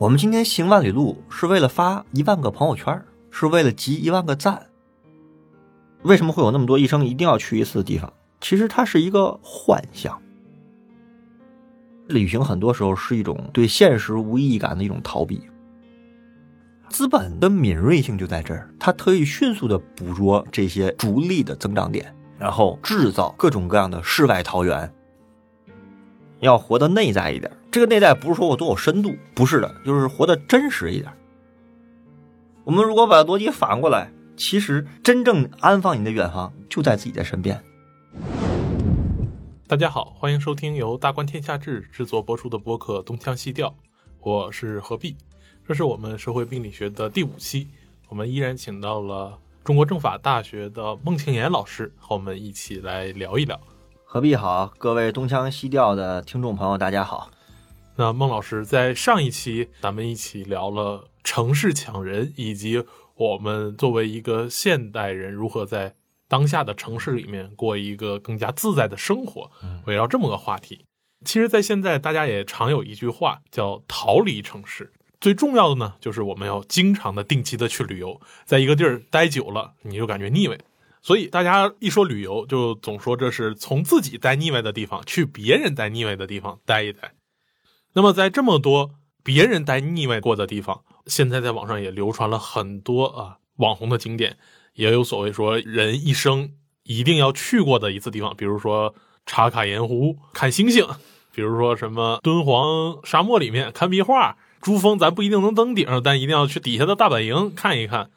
我们今天行万里路是为了发一万个朋友圈，是为了集一万个赞。为什么会有那么多一生一定要去一次的地方？其实它是一个幻象。旅行很多时候是一种对现实无意义感的一种逃避。资本的敏锐性就在这儿，它可以迅速的捕捉这些逐利的增长点，然后制造各种各样的世外桃源。要活得内在一点，这个内在不是说我多有深度，不是的，就是活得真实一点。我们如果把逻辑反过来，其实真正安放你的远方就在自己的身边。大家好，欢迎收听由大观天下志制作播出的播客《东腔西调》，我是何必。这是我们社会病理学的第五期，我们依然请到了中国政法大学的孟庆岩老师和我们一起来聊一聊。何必好，各位东腔西调的听众朋友，大家好。那孟老师在上一期咱们一起聊了城市抢人，以及我们作为一个现代人如何在当下的城市里面过一个更加自在的生活，围绕这么个话题。其实，在现在大家也常有一句话叫“逃离城市”。最重要的呢，就是我们要经常的、定期的去旅游，在一个地儿待久了，你就感觉腻味。所以大家一说旅游，就总说这是从自己待腻歪的地方去别人待腻歪的地方待一待。那么在这么多别人待腻歪过的地方，现在在网上也流传了很多啊网红的景点，也有所谓说人一生一定要去过的一次地方，比如说茶卡盐湖看星星，比如说什么敦煌沙漠里面看壁画。珠峰咱不一定能登顶，但一定要去底下的大本营看一看。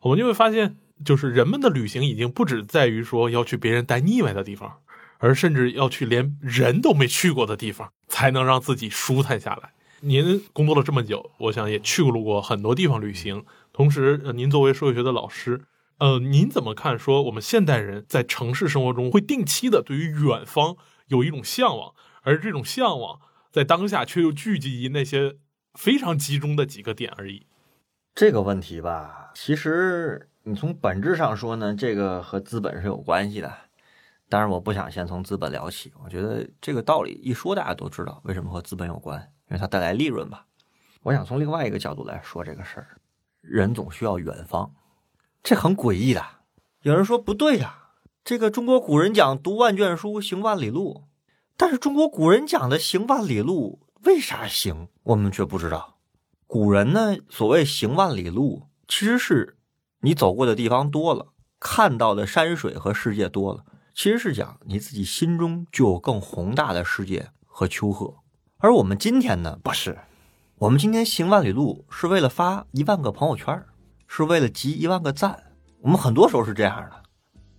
我们就会发现，就是人们的旅行已经不止在于说要去别人待腻歪的地方，而甚至要去连人都没去过的地方，才能让自己舒坦下来。您工作了这么久，我想也去过过很多地方旅行。同时，您作为社会学的老师，呃，您怎么看说我们现代人在城市生活中会定期的对于远方有一种向往，而这种向往在当下却又聚集于那些。非常集中的几个点而已。这个问题吧，其实你从本质上说呢，这个和资本是有关系的。但是我不想先从资本聊起，我觉得这个道理一说大家都知道，为什么和资本有关？因为它带来利润吧。我想从另外一个角度来说这个事儿，人总需要远方，这很诡异的。有人说不对呀，这个中国古人讲读万卷书，行万里路，但是中国古人讲的行万里路。为啥行？我们却不知道。古人呢，所谓行万里路，其实是你走过的地方多了，看到的山水和世界多了，其实是讲你自己心中就有更宏大的世界和丘壑。而我们今天呢，不是。我们今天行万里路是为了发一万个朋友圈，是为了集一万个赞。我们很多时候是这样的。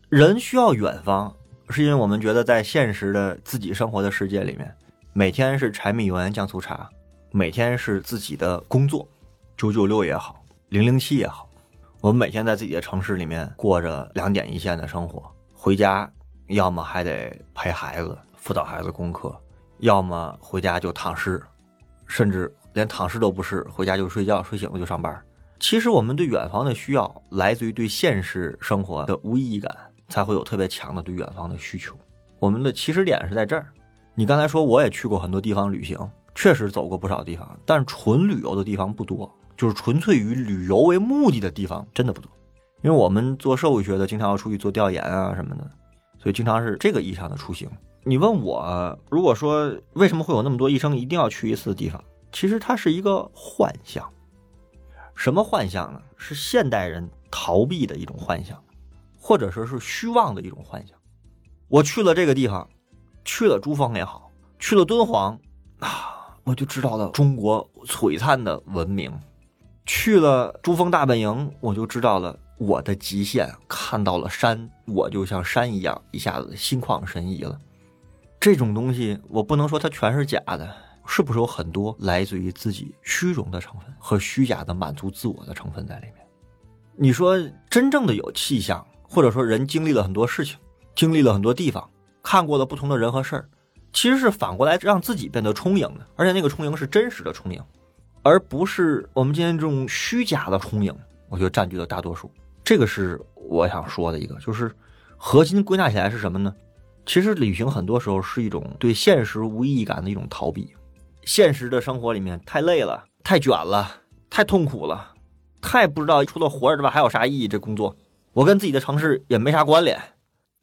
人需要远方，是因为我们觉得在现实的自己生活的世界里面。每天是柴米油盐酱醋茶，每天是自己的工作，九九六也好，零零七也好，我们每天在自己的城市里面过着两点一线的生活，回家要么还得陪孩子辅导孩子功课，要么回家就躺尸，甚至连躺尸都不是，回家就睡觉，睡醒了就上班。其实我们对远方的需要来自于对现实生活的无意义感，才会有特别强的对远方的需求。我们的起始点是在这儿。你刚才说我也去过很多地方旅行，确实走过不少地方，但纯旅游的地方不多，就是纯粹以旅游为目的的地方真的不多。因为我们做社会学的，经常要出去做调研啊什么的，所以经常是这个意义上的出行。你问我，如果说为什么会有那么多一生一定要去一次的地方，其实它是一个幻象。什么幻象呢？是现代人逃避的一种幻象，或者说是虚妄的一种幻想。我去了这个地方。去了珠峰也好，去了敦煌，啊，我就知道了中国璀璨的文明；去了珠峰大本营，我就知道了我的极限。看到了山，我就像山一样，一下子心旷神怡了。这种东西，我不能说它全是假的，是不是有很多来自于自己虚荣的成分和虚假的满足自我的成分在里面？你说真正的有气象，或者说人经历了很多事情，经历了很多地方。看过了不同的人和事儿，其实是反过来让自己变得充盈的，而且那个充盈是真实的充盈，而不是我们今天这种虚假的充盈。我觉得占据了大多数，这个是我想说的一个，就是核心归纳起来是什么呢？其实旅行很多时候是一种对现实无意义感的一种逃避。现实的生活里面太累了，太卷了，太痛苦了，太不知道除了活着之外还有啥意义。这工作，我跟自己的城市也没啥关联，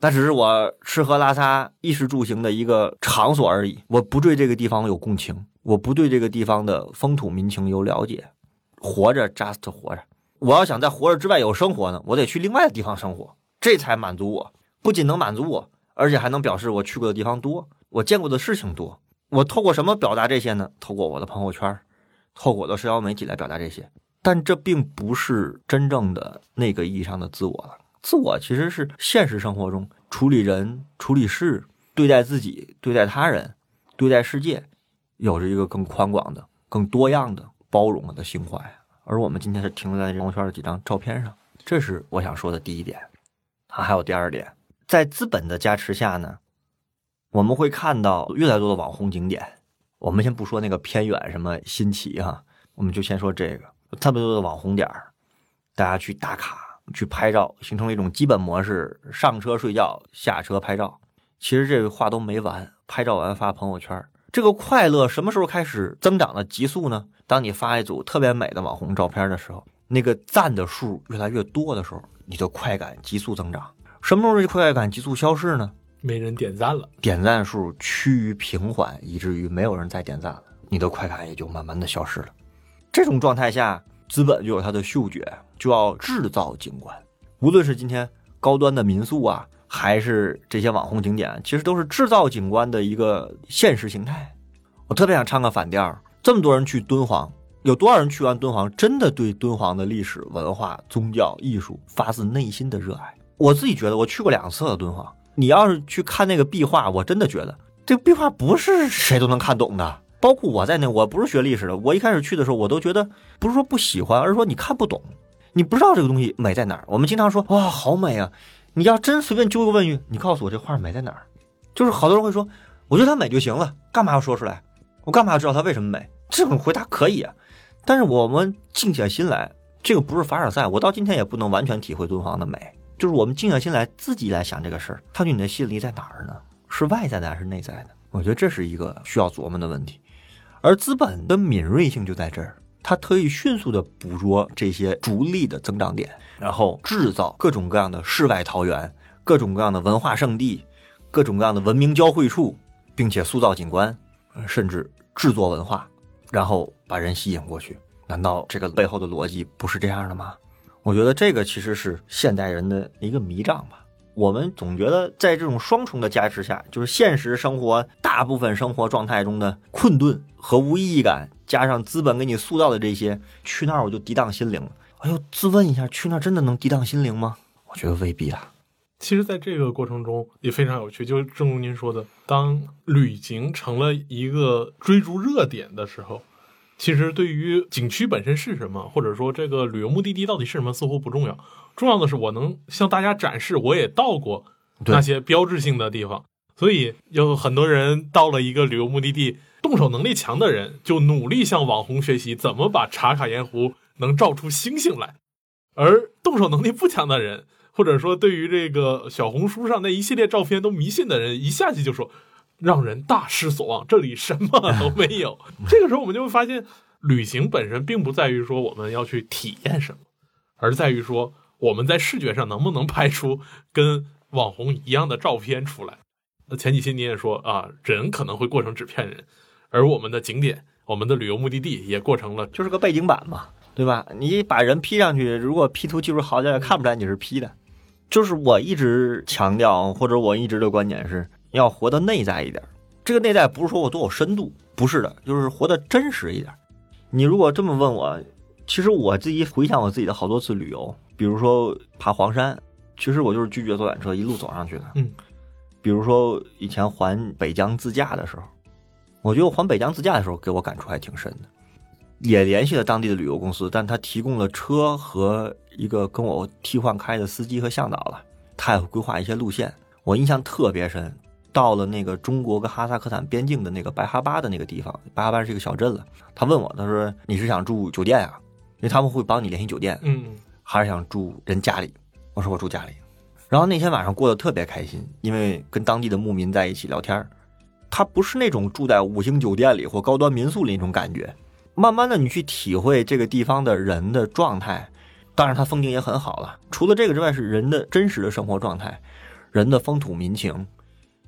那只是我吃喝拉撒、衣食住行的一个场所而已。我不对这个地方有共情，我不对这个地方的风土民情有了解。活着，just 活着。我要想在活着之外有生活呢，我得去另外的地方生活，这才满足我。不仅能满足我，而且还能表示我去过的地方多，我见过的事情多。我透过什么表达这些呢？透过我的朋友圈，透过我的社交媒体来表达这些。但这并不是真正的那个意义上的自我了。自我其实是现实生活中处理人、处理事、对待自己、对待他人、对待世界，有着一个更宽广的、更多样的、包容的心怀。而我们今天是停留在朋友圈的几张照片上，这是我想说的第一点。啊，还有第二点，在资本的加持下呢，我们会看到越来越多的网红景点。我们先不说那个偏远什么新奇哈，我们就先说这个特别多的网红点儿，大家去打卡、去拍照，形成了一种基本模式：上车睡觉，下车拍照。其实这个话都没完，拍照完发朋友圈。这个快乐什么时候开始增长的急速呢？当你发一组特别美的网红照片的时候，那个赞的数越来越多的时候，你的快感急速增长。什么时候这快感急速消逝呢？没人点赞了，点赞数趋于平缓，以至于没有人再点赞了，你的快感也就慢慢的消失了。这种状态下，资本就有它的嗅觉，就要制造景观。无论是今天高端的民宿啊。还是这些网红景点，其实都是制造景观的一个现实形态。我特别想唱个反调，这么多人去敦煌，有多少人去完敦煌，真的对敦煌的历史文化、宗教、艺术发自内心的热爱？我自己觉得，我去过两次敦煌。你要是去看那个壁画，我真的觉得这个壁画不是谁都能看懂的。包括我在内，我不是学历史的，我一开始去的时候，我都觉得不是说不喜欢，而是说你看不懂，你不知道这个东西美在哪儿。我们经常说哇，好美啊。你要真随便揪个问句，你告诉我这画美在哪儿？就是好多人会说，我觉得它美就行了，干嘛要说出来？我干嘛要知道它为什么美？这种回答可以啊，但是我们静下心来，这个不是凡尔赛，我到今天也不能完全体会敦煌的美。就是我们静下心来，自己来想这个事儿，它对你的吸引力在哪儿呢？是外在的还是内在的？我觉得这是一个需要琢磨的问题。而资本的敏锐性就在这儿，它可以迅速的捕捉这些逐利的增长点。然后制造各种各样的世外桃源，各种各样的文化圣地，各种各样的文明交汇处，并且塑造景观，甚至制作文化，然后把人吸引过去。难道这个背后的逻辑不是这样的吗？我觉得这个其实是现代人的一个迷障吧。我们总觉得在这种双重的加持下，就是现实生活大部分生活状态中的困顿和无意义感，加上资本给你塑造的这些，去那儿我就涤荡心灵了。哎呦，自问一下，去那儿真的能涤荡心灵吗？我觉得未必啊。其实，在这个过程中也非常有趣，就正如您说的，当旅行成了一个追逐热点的时候，其实对于景区本身是什么，或者说这个旅游目的地到底是什么，似乎不重要。重要的是，我能向大家展示我也到过那些标志性的地方。所以，有很多人到了一个旅游目的地，动手能力强的人就努力向网红学习怎么把茶卡盐湖。能照出星星来，而动手能力不强的人，或者说对于这个小红书上那一系列照片都迷信的人，一下去就说让人大失所望，这里什么都没有。这个时候，我们就会发现，旅行本身并不在于说我们要去体验什么，而在于说我们在视觉上能不能拍出跟网红一样的照片出来。那前几期你也说啊，人可能会过成纸片人，而我们的景点、我们的旅游目的地也过成了就是个背景板嘛。对吧？你把人 P 上去，如果 P 图技术好点，也看不出来你是 P 的。就是我一直强调，或者我一直的观点是要活得内在一点。这个内在不是说我多有深度，不是的，就是活得真实一点。你如果这么问我，其实我自己回想我自己的好多次旅游，比如说爬黄山，其实我就是拒绝坐缆车，一路走上去的。嗯。比如说以前环北疆自驾的时候，我觉得环北疆自驾的时候给我感触还挺深的。也联系了当地的旅游公司，但他提供了车和一个跟我替换开的司机和向导了。他也会规划一些路线，我印象特别深。到了那个中国跟哈萨克斯坦边境的那个白哈巴的那个地方，白哈巴是一个小镇了。他问我，他说：“你是想住酒店啊？因为他们会帮你联系酒店，嗯，还是想住人家里？”我说：“我住家里。”然后那天晚上过得特别开心，因为跟当地的牧民在一起聊天他不是那种住在五星酒店里或高端民宿里那种感觉。慢慢的你去体会这个地方的人的状态，当然它风景也很好了。除了这个之外，是人的真实的生活状态，人的风土民情，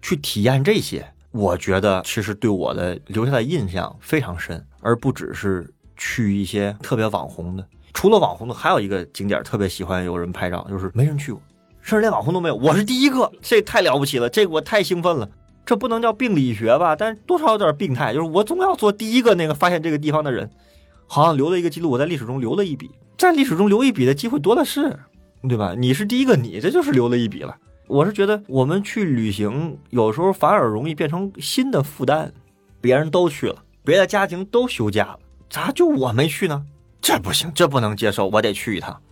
去体验这些，我觉得其实对我的留下的印象非常深，而不只是去一些特别网红的。除了网红的，还有一个景点特别喜欢有人拍照，就是没人去过，甚至连网红都没有，我是第一个，这太了不起了，这个我太兴奋了。这不能叫病理学吧，但多少有点病态，就是我总要做第一个那个发现这个地方的人，好像留了一个记录，我在历史中留了一笔，在历史中留一笔的机会多的是，对吧？你是第一个，你这就是留了一笔了。我是觉得我们去旅行，有时候反而容易变成新的负担。别人都去了，别的家庭都休假了，咋就我没去呢？这不行，这不能接受，我得去一趟。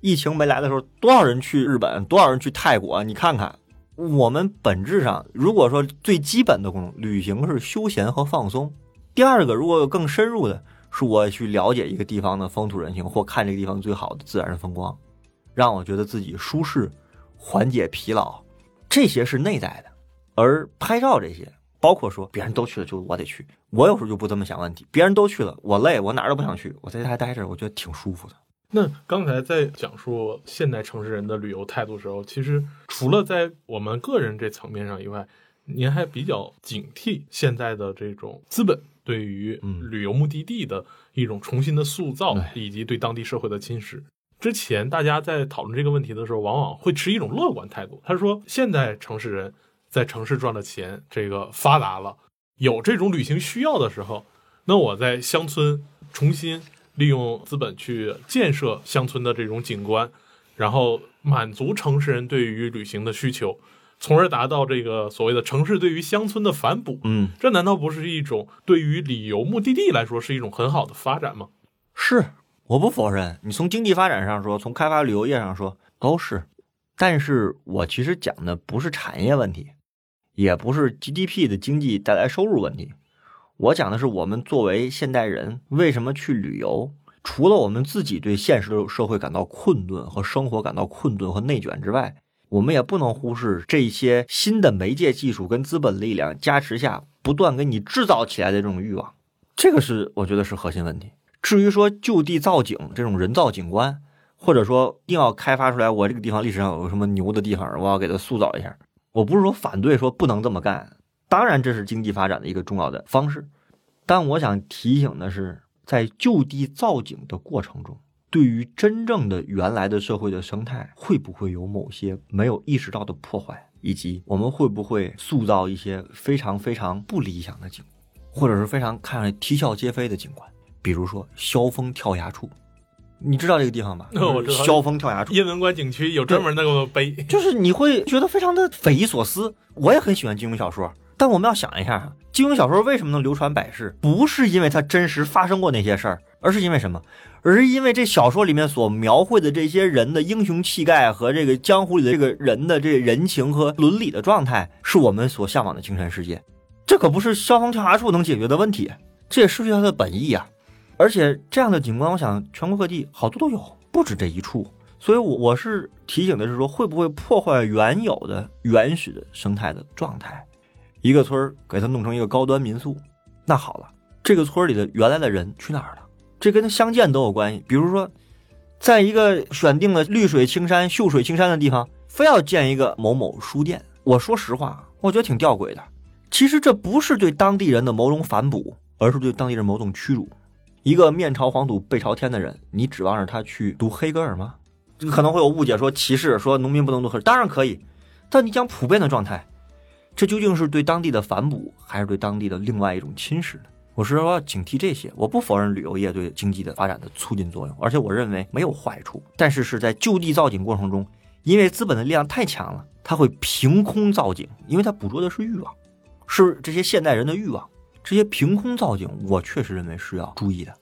疫情没来的时候，多少人去日本，多少人去泰国？你看看，我们本质上，如果说最基本的功能，旅行是休闲和放松。第二个，如果有更深入的，是我去了解一个地方的风土人情，或看这个地方最好的自然风光，让我觉得自己舒适，缓解疲劳，这些是内在的。而拍照这些，包括说别人都去了，就我得去。我有时候就不这么想问题，别人都去了，我累，我哪儿都不想去，我在家待着，我觉得挺舒服的。那刚才在讲述现代城市人的旅游态度时候，其实除了在我们个人这层面上以外，您还比较警惕现在的这种资本对于旅游目的地的一种重新的塑造，以及对当地社会的侵蚀。之前大家在讨论这个问题的时候，往往会持一种乐观态度。他说，现代城市人在城市赚了钱，这个发达了，有这种旅行需要的时候，那我在乡村重新。利用资本去建设乡村的这种景观，然后满足城市人对于旅行的需求，从而达到这个所谓的城市对于乡村的反哺。嗯，这难道不是一种对于旅游目的地来说是一种很好的发展吗？是，我不否认。你从经济发展上说，从开发旅游业上说都是。但是我其实讲的不是产业问题，也不是 GDP 的经济带来收入问题。我讲的是，我们作为现代人，为什么去旅游？除了我们自己对现实的社会感到困顿和生活感到困顿和内卷之外，我们也不能忽视这些新的媒介技术跟资本力量加持下不断给你制造起来的这种欲望。这个是我觉得是核心问题。至于说就地造景这种人造景观，或者说硬要开发出来，我这个地方历史上有什么牛的地方，我要给它塑造一下。我不是说反对说不能这么干。当然，这是经济发展的一个重要的方式，但我想提醒的是，在就地造景的过程中，对于真正的原来的社会的生态，会不会有某些没有意识到的破坏，以及我们会不会塑造一些非常非常不理想的景，或者是非常看上去啼笑皆非的景观，比如说萧峰跳崖处。你知道这个地方吧？我知道。萧峰跳崖处，雁门关景区有专门那个碑，就是你会觉得非常的匪夷所思。我也很喜欢金庸小说。但我们要想一下，金庸小说为什么能流传百世？不是因为它真实发生过那些事儿，而是因为什么？而是因为这小说里面所描绘的这些人的英雄气概和这个江湖里的这个人的这人情和伦理的状态，是我们所向往的精神世界。这可不是消防跳崖处能解决的问题，这也失去它的本意啊！而且这样的景观，我想全国各地好多都有，不止这一处。所以，我我是提醒的是说，会不会破坏原有的原始的生态的状态？一个村儿给它弄成一个高端民宿，那好了，这个村里的原来的人去哪儿了？这跟他相见都有关系。比如说，在一个选定了绿水青山、秀水青山的地方，非要建一个某某书店。我说实话，我觉得挺吊诡的。其实这不是对当地人的某种反哺，而是对当地人某种屈辱。一个面朝黄土背朝天的人，你指望着他去读黑格尔吗？这可能会有误解，说歧视，说农民不能读黑，当然可以。但你讲普遍的状态。这究竟是对当地的反哺，还是对当地的另外一种侵蚀呢？我是说警惕这些。我不否认旅游业对经济的发展的促进作用，而且我认为没有坏处。但是是在就地造景过程中，因为资本的力量太强了，它会凭空造景，因为它捕捉的是欲望，是这些现代人的欲望。这些凭空造景，我确实认为是要注意的。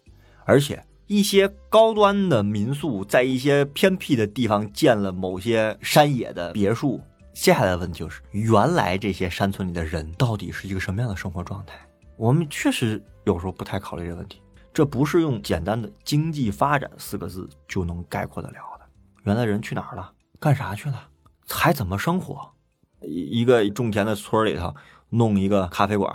而且一些高端的民宿在一些偏僻的地方建了某些山野的别墅。接下来的问题就是，原来这些山村里的人到底是一个什么样的生活状态？我们确实有时候不太考虑这个问题。这不是用简单的经济发展四个字就能概括得了的。原来人去哪儿了？干啥去了？还怎么生活？一一个种田的村里头弄一个咖啡馆，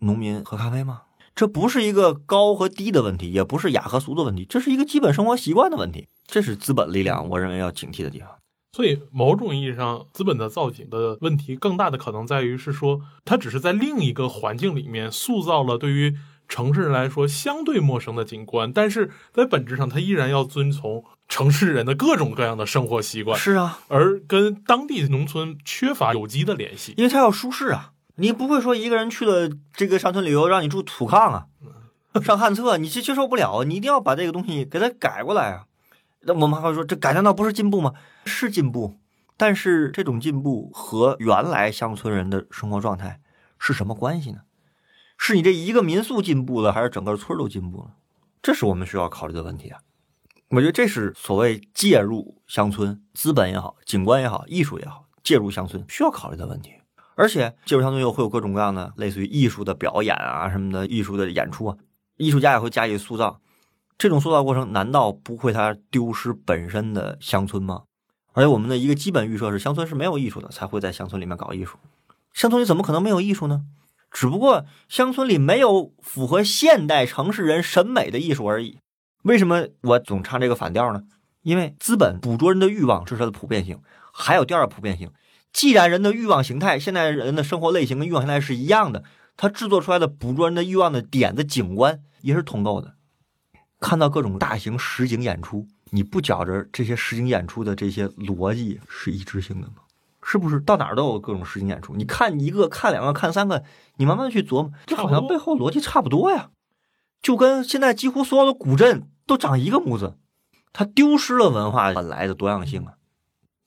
农民喝咖啡吗？这不是一个高和低的问题，也不是雅和俗的问题，这是一个基本生活习惯的问题。这是资本力量，我认为要警惕的地方。所以，某种意义上，资本的造景的问题更大的可能在于是说，它只是在另一个环境里面塑造了对于城市人来说相对陌生的景观，但是在本质上，它依然要遵从城市人的各种各样的生活习惯，是啊，而跟当地农村缺乏有机的联系。因为它要舒适啊，你不会说一个人去了这个乡村旅游，让你住土炕啊，上旱厕，你是接受不了，你一定要把这个东西给它改过来啊。那我们还会说，这改难道不是进步吗？是进步，但是这种进步和原来乡村人的生活状态是什么关系呢？是你这一个民宿进步了，还是整个村都进步了？这是我们需要考虑的问题啊！我觉得这是所谓介入乡村，资本也好，景观也好，艺术也好，介入乡村需要考虑的问题。而且介入乡村又会有各种各样的类似于艺术的表演啊什么的，艺术的演出啊，艺术家也会加以塑造。这种塑造过程难道不会它丢失本身的乡村吗？而且我们的一个基本预设是乡村是没有艺术的，才会在乡村里面搞艺术。乡村里怎么可能没有艺术呢？只不过乡村里没有符合现代城市人审美的艺术而已。为什么我总唱这个反调呢？因为资本捕捉人的欲望，这是它的普遍性。还有第二普遍性，既然人的欲望形态，现在人的生活类型跟欲望形态是一样的，他制作出来的捕捉人的欲望的点子景观也是通透的。看到各种大型实景演出，你不觉着这些实景演出的这些逻辑是一致性的吗？是不是到哪儿都有各种实景演出？你看一个，看两个，看三个，你慢慢去琢磨，这好像背后逻辑差不多呀。就跟现在几乎所有的古镇都长一个模子，它丢失了文化本来的多样性啊。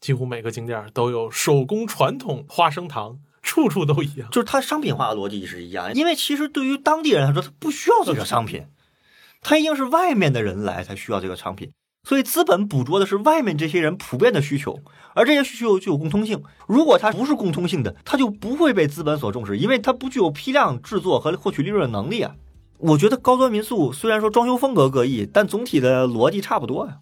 几乎每个景点都有手工传统花生糖，处处都一样。就是它商品化的逻辑是一样，因为其实对于当地人来说，他不需要这个商品。他一定是外面的人来才需要这个商品，所以资本捕捉的是外面这些人普遍的需求，而这些需求具有共通性。如果它不是共通性的，它就不会被资本所重视，因为它不具有批量制作和获取利润的能力啊。我觉得高端民宿虽然说装修风格各异，但总体的逻辑差不多呀。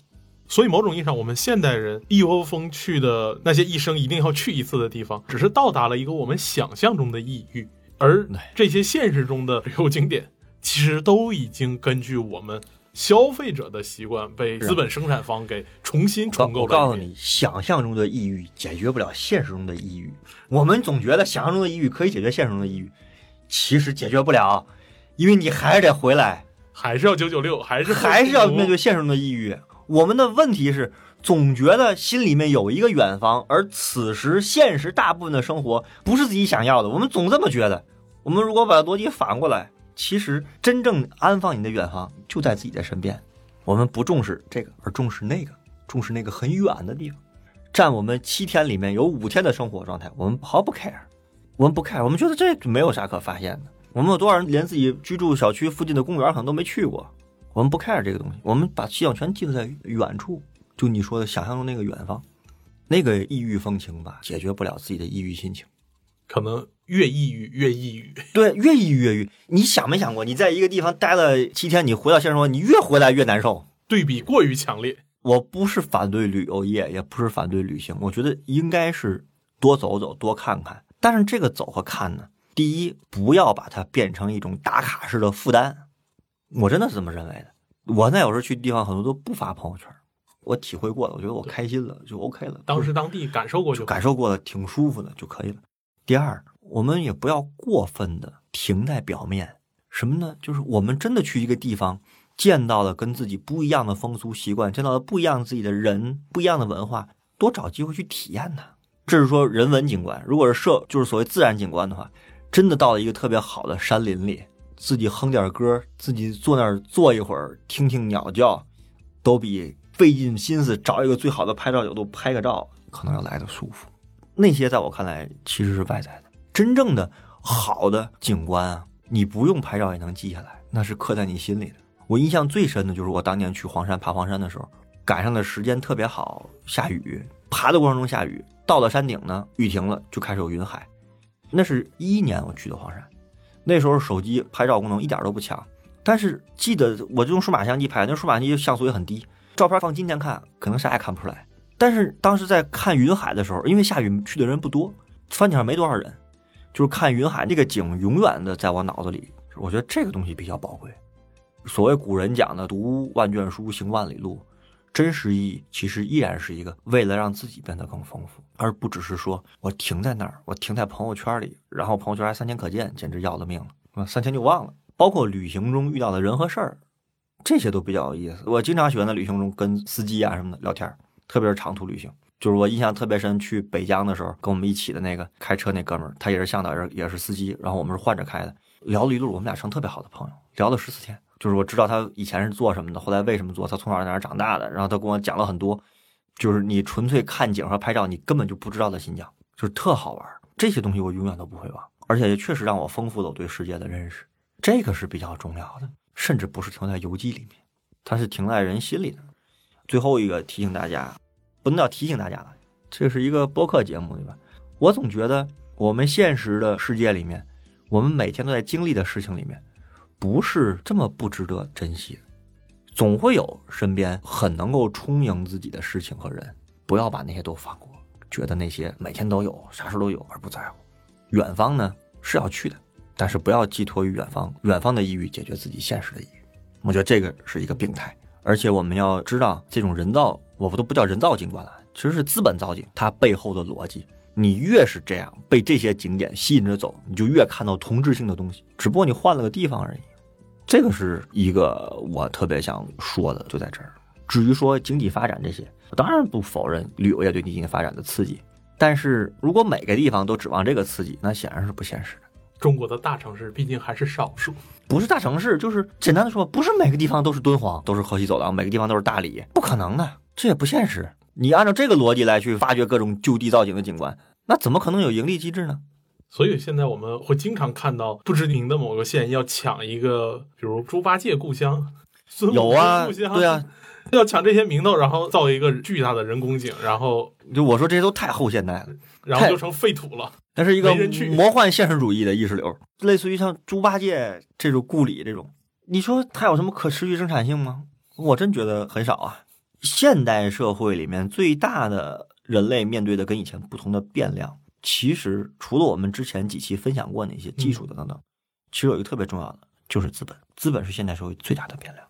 所以某种意义上，我们现代人一窝蜂去的那些一生一定要去一次的地方，只是到达了一个我们想象中的异域，而这些现实中的旅游景点。其实都已经根据我们消费者的习惯，被资本生产方给重新重构了。我告诉你，想象中的抑郁解决不了现实中的抑郁。我们总觉得想象中的抑郁可以解决现实中的抑郁，其实解决不了，因为你还是得回来，还是要九九六，还是还是要面对现实中的抑郁。我们的问题是，总觉得心里面有一个远方，而此时现实大部分的生活不是自己想要的。我们总这么觉得。我们如果把逻辑反过来。其实，真正安放你的远方就在自己的身边。我们不重视这个，而重视那个，重视那个很远的地方。占我们七天里面有五天的生活状态，我们毫不 care。我们不 care，我们觉得这没有啥可发现的。我们有多少人连自己居住小区附近的公园可能都没去过？我们不 care 这个东西，我们把希望全寄托在远处。就你说的想象中那个远方，那个异域风情吧，解决不了自己的抑郁心情。可能越抑郁越抑郁，对，越抑郁越抑郁。你想没想过，你在一个地方待了七天，你回到现实生活，你越回来越难受，对比过于强烈。我不是反对旅游业，也不是反对旅行，我觉得应该是多走走，多看看。但是这个走和看呢，第一，不要把它变成一种打卡式的负担。我真的是这么认为的。我那有时候去地方，很多都不发朋友圈，我体会过了，我觉得我开心了就 OK 了。当时当地感受过就感受过了，挺舒服的就可以了。第二，我们也不要过分的停在表面。什么呢？就是我们真的去一个地方，见到了跟自己不一样的风俗习惯，见到了不一样自己的人，不一样的文化，多找机会去体验它。这是说人文景观。如果是社，就是所谓自然景观的话，真的到了一个特别好的山林里，自己哼点歌，自己坐那儿坐一会儿，听听鸟叫，都比费尽心思找一个最好的拍照角度拍个照，可能要来的舒服。那些在我看来其实是外在的，真正的好的景观啊，你不用拍照也能记下来，那是刻在你心里的。我印象最深的就是我当年去黄山爬黄山的时候，赶上的时间特别好，下雨，爬的过程中下雨，到了山顶呢，雨停了，就开始有云海。那是一一年我去的黄山，那时候手机拍照功能一点都不强，但是记得我就用数码相机拍，那数码相机像素也很低，照片放今天看可能啥也看不出来。但是当时在看云海的时候，因为下雨去的人不多，山顶上没多少人，就是看云海那个景，永远的在我脑子里，我觉得这个东西比较宝贵。所谓古人讲的“读万卷书，行万里路”，真实意义其实依然是一个为了让自己变得更丰富，而不只是说我停在那儿，我停在朋友圈里，然后朋友圈还三天可见，简直要了命了，啊，三天就忘了。包括旅行中遇到的人和事儿，这些都比较有意思。我经常喜欢在旅行中跟司机啊什么的聊天，特别是长途旅行。就是我印象特别深，去北疆的时候，跟我们一起的那个开车那哥们儿，他也是向导，也也是司机，然后我们是换着开的，聊了一路，我们俩成特别好的朋友，聊了十四天。就是我知道他以前是做什么的，后来为什么做，他从小在哪儿长大的，然后他跟我讲了很多，就是你纯粹看景和拍照，你根本就不知道的新疆，就是特好玩。这些东西我永远都不会忘，而且也确实让我丰富了我对世界的认识，这个是比较重要的，甚至不是停在游记里面，它是停在人心里的。最后一个提醒大家。不能叫提醒大家了，这是一个播客节目，对吧？我总觉得我们现实的世界里面，我们每天都在经历的事情里面，不是这么不值得珍惜。总会有身边很能够充盈自己的事情和人，不要把那些都放过，觉得那些每天都有，啥事都有而不在乎。远方呢是要去的，但是不要寄托于远方，远方的抑郁解决自己现实的抑郁。我觉得这个是一个病态，而且我们要知道这种人造。我不都不叫人造景观了，其实是资本造景。它背后的逻辑，你越是这样被这些景点吸引着走，你就越看到同质性的东西。只不过你换了个地方而已。这个是一个我特别想说的，就在这儿。至于说经济发展这些，我当然不否认旅游业对经济发展的刺激。但是如果每个地方都指望这个刺激，那显然是不现实的。中国的大城市毕竟还是少数，不是大城市，就是简单的说，不是每个地方都是敦煌，都是河西走廊，每个地方都是大理，不可能的。这也不现实。你按照这个逻辑来去发掘各种就地造景的景观，那怎么可能有盈利机制呢？所以现在我们会经常看到不知名的某个县要抢一个，比如猪八戒故乡、孙有啊，对啊，要抢这些名头，然后造一个巨大的人工井，然后就我说这些都太后现代了，然后就成废土了。那是一个魔幻现实主义的意识流，类似于像猪八戒这种故里这种，你说它有什么可持续生产性吗？我真觉得很少啊。现代社会里面最大的人类面对的跟以前不同的变量，其实除了我们之前几期分享过那些技术的等等，其实有一个特别重要的就是资本。资本是现代社会最大的变量，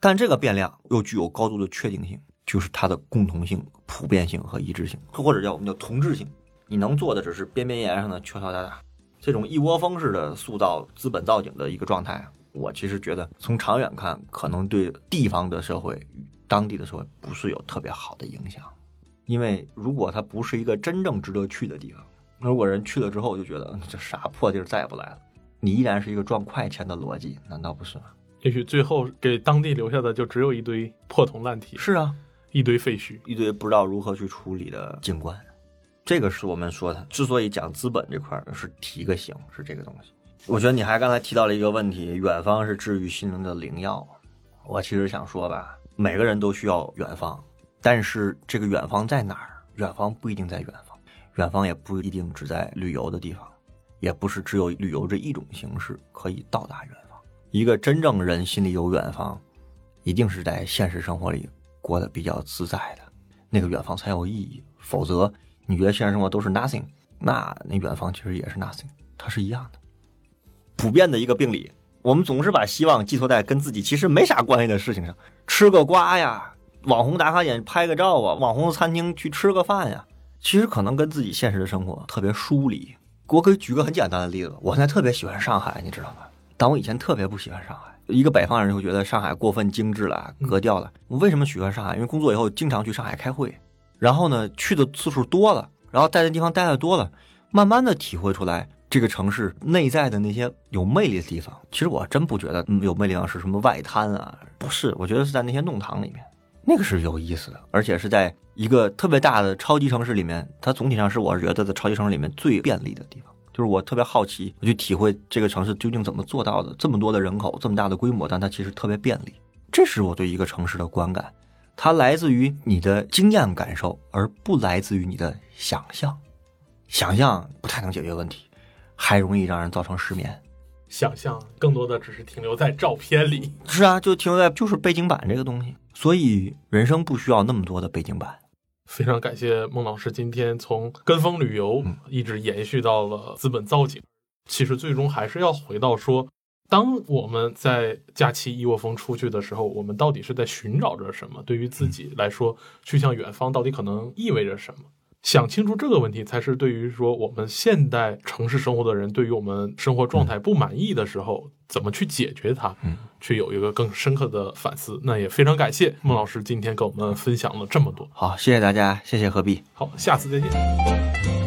但这个变量又具有高度的确定性，就是它的共同性、普遍性和一致性，或者叫我们叫同质性。你能做的只是边边沿上的敲敲打打，这种一窝蜂式的塑造资本造景的一个状态，我其实觉得从长远看，可能对地方的社会。当地的社会不是有特别好的影响，因为如果它不是一个真正值得去的地方，如果人去了之后就觉得这啥破地儿再也不来了，你依然是一个赚快钱的逻辑，难道不是吗？也许最后给当地留下的就只有一堆破铜烂铁。是啊，一堆废墟，一堆不知道如何去处理的景观。这个是我们说的，之所以讲资本这块是提个醒，是这个东西。我觉得你还刚才提到了一个问题，远方是治愈心灵的灵药。我其实想说吧。每个人都需要远方，但是这个远方在哪儿？远方不一定在远方，远方也不一定只在旅游的地方，也不是只有旅游这一种形式可以到达远方。一个真正人心里有远方，一定是在现实生活里过得比较自在的，那个远方才有意义。否则，你觉得现实生活都是 nothing，那那远方其实也是 nothing，它是一样的。普遍的一个病理。我们总是把希望寄托在跟自己其实没啥关系的事情上，吃个瓜呀，网红打卡点拍个照啊，网红餐厅去吃个饭呀，其实可能跟自己现实的生活特别疏离。我可以举个很简单的例子，我现在特别喜欢上海，你知道吗？但我以前特别不喜欢上海。一个北方人会觉得上海过分精致了，格调了。我为什么喜欢上海？因为工作以后经常去上海开会，然后呢去的次数多了，然后待的地方待的多了，慢慢的体会出来。这个城市内在的那些有魅力的地方，其实我真不觉得有魅力的是什么外滩啊，不是，我觉得是在那些弄堂里面，那个是有意思的，而且是在一个特别大的超级城市里面，它总体上是我觉得在超级城市里面最便利的地方。就是我特别好奇，我去体会这个城市究竟怎么做到的，这么多的人口，这么大的规模，但它其实特别便利。这是我对一个城市的观感，它来自于你的经验感受，而不来自于你的想象。想象不太能解决问题。还容易让人造成失眠，想象更多的只是停留在照片里。是啊，就停留在就是背景板这个东西。所以人生不需要那么多的背景板。非常感谢孟老师今天从跟风旅游一直延续到了资本造景。其实最终还是要回到说，当我们在假期一窝蜂出去的时候，我们到底是在寻找着什么？对于自己来说，去向远方到底可能意味着什么？想清楚这个问题，才是对于说我们现代城市生活的人，对于我们生活状态不满意的时候，怎么去解决它，嗯，去有一个更深刻的反思。那也非常感谢孟老师今天跟我们分享了这么多。好，谢谢大家，谢谢何必。好，下次再见。